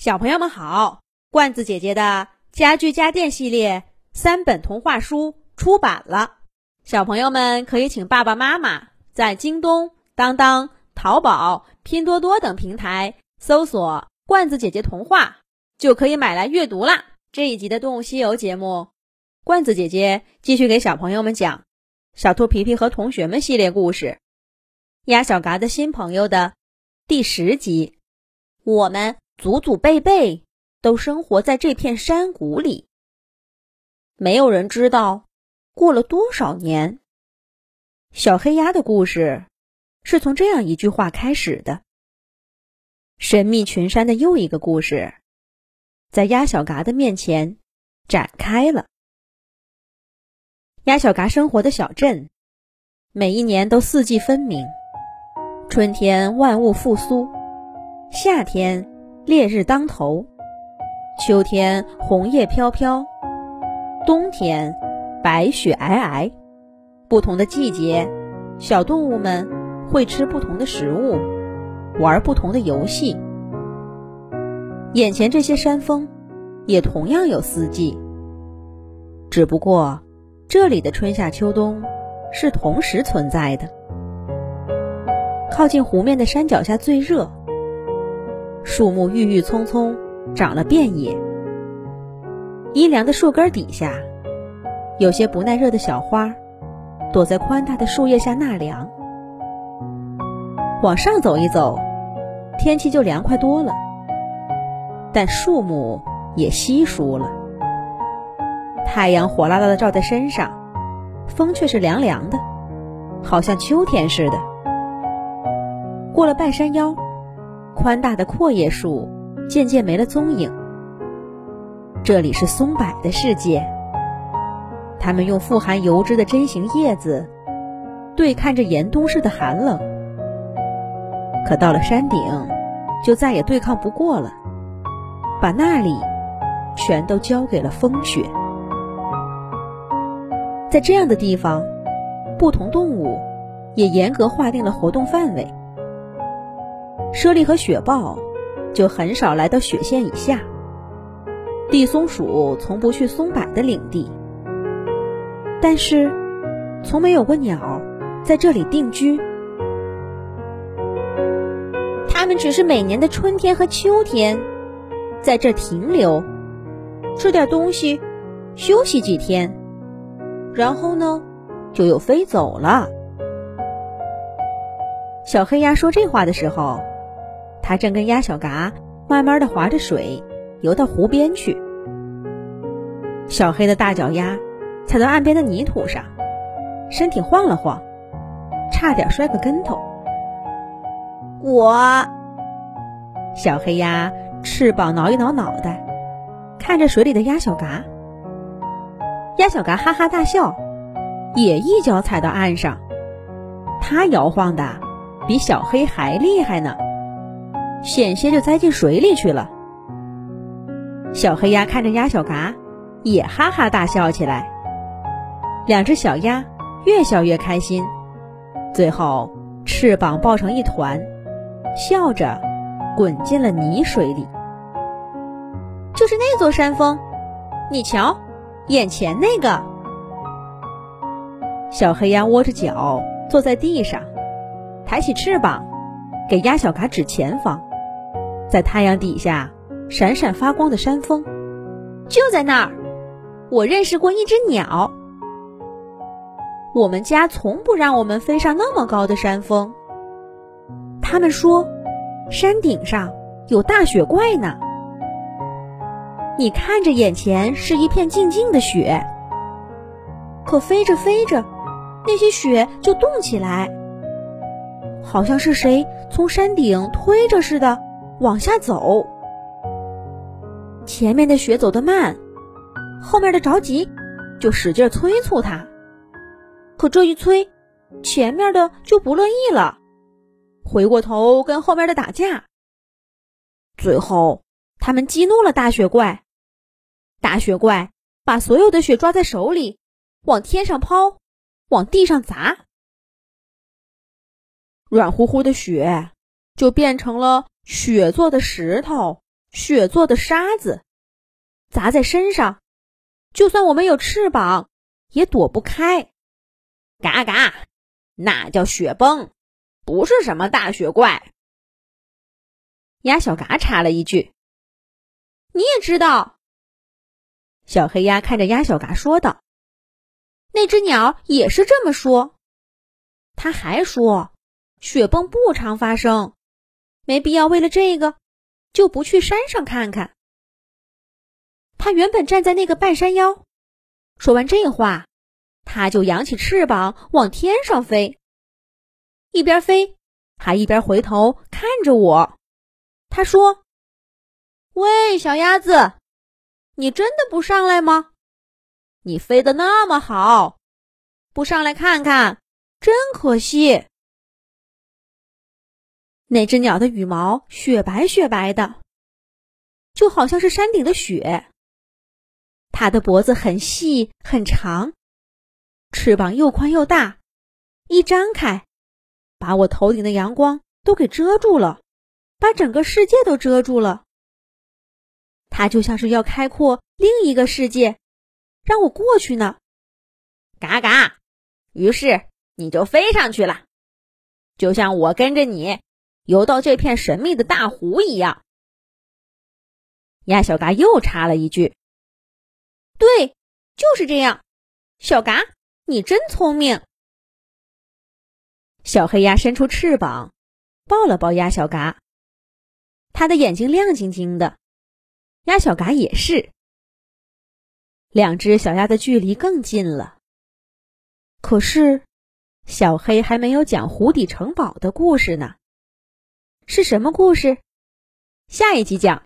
小朋友们好，罐子姐姐的家具家电系列三本童话书出版了，小朋友们可以请爸爸妈妈在京东、当当、淘宝、拼多多等平台搜索“罐子姐姐童话”，就可以买来阅读啦。这一集的《动物西游》节目，罐子姐姐继续给小朋友们讲《小兔皮皮和同学们》系列故事，《鸭小嘎的新朋友》的第十集，我们。祖祖辈辈都生活在这片山谷里，没有人知道过了多少年。小黑鸭的故事是从这样一句话开始的。神秘群山的又一个故事，在鸭小嘎的面前展开了。鸭小嘎生活的小镇，每一年都四季分明：春天万物复苏，夏天。烈日当头，秋天红叶飘飘，冬天白雪皑皑。不同的季节，小动物们会吃不同的食物，玩不同的游戏。眼前这些山峰，也同样有四季，只不过这里的春夏秋冬是同时存在的。靠近湖面的山脚下最热。树木郁郁葱葱，长了遍野。阴凉的树根底下，有些不耐热的小花，躲在宽大的树叶下纳凉。往上走一走，天气就凉快多了。但树木也稀疏了。太阳火辣辣的照在身上，风却是凉凉的，好像秋天似的。过了半山腰。宽大的阔叶树渐渐没了踪影。这里是松柏的世界，它们用富含油脂的针形叶子对看着严冬似的寒冷。可到了山顶，就再也对抗不过了，把那里全都交给了风雪。在这样的地方，不同动物也严格划定了活动范围。猞猁和雪豹就很少来到雪线以下。地松鼠从不去松柏的领地，但是从没有过鸟在这里定居。它们只是每年的春天和秋天在这停留，吃点东西，休息几天，然后呢，就又飞走了。小黑鸭说这话的时候。他正跟鸭小嘎慢慢的划着水游到湖边去。小黑的大脚丫踩到岸边的泥土上，身体晃了晃，差点摔个跟头。我，小黑鸭翅膀挠一挠脑袋，看着水里的鸭小嘎。鸭小嘎哈哈大笑，也一脚踩到岸上。它摇晃的比小黑还厉害呢。险些就栽进水里去了。小黑鸭看着鸭小嘎，也哈哈大笑起来。两只小鸭越笑越开心，最后翅膀抱成一团，笑着滚进了泥水里。就是那座山峰，你瞧，眼前那个。小黑鸭窝着脚坐在地上，抬起翅膀，给鸭小嘎指前方。在太阳底下闪闪发光的山峰，就在那儿。我认识过一只鸟。我们家从不让我们飞上那么高的山峰。他们说，山顶上有大雪怪呢。你看着眼前是一片静静的雪，可飞着飞着，那些雪就动起来，好像是谁从山顶推着似的。往下走，前面的雪走得慢，后面的着急，就使劲催促他。可这一催，前面的就不乐意了，回过头跟后面的打架。最后，他们激怒了大雪怪，大雪怪把所有的雪抓在手里，往天上抛，往地上砸，软乎乎的雪就变成了。雪做的石头、雪做的沙子，砸在身上，就算我们有翅膀，也躲不开。嘎嘎，那叫雪崩，不是什么大雪怪。鸭小嘎插了一句：“你也知道。”小黑鸭看着鸭小嘎说道：“那只鸟也是这么说。他还说，雪崩不常发生，没必要为了这个。”就不去山上看看。他原本站在那个半山腰，说完这话，他就扬起翅膀往天上飞。一边飞，还一边回头看着我。他说：“喂，小鸭子，你真的不上来吗？你飞得那么好，不上来看看，真可惜。”那只鸟的羽毛雪白雪白的，就好像是山顶的雪。它的脖子很细很长，翅膀又宽又大，一张开，把我头顶的阳光都给遮住了，把整个世界都遮住了。它就像是要开阔另一个世界，让我过去呢。嘎嘎，于是你就飞上去了，就像我跟着你。游到这片神秘的大湖一样，鸭小嘎又插了一句：“对，就是这样。”小嘎，你真聪明。小黑鸭伸出翅膀，抱了抱鸭小嘎，它的眼睛亮晶晶的，鸭小嘎也是。两只小鸭的距离更近了。可是，小黑还没有讲湖底城堡的故事呢。是什么故事？下一集讲。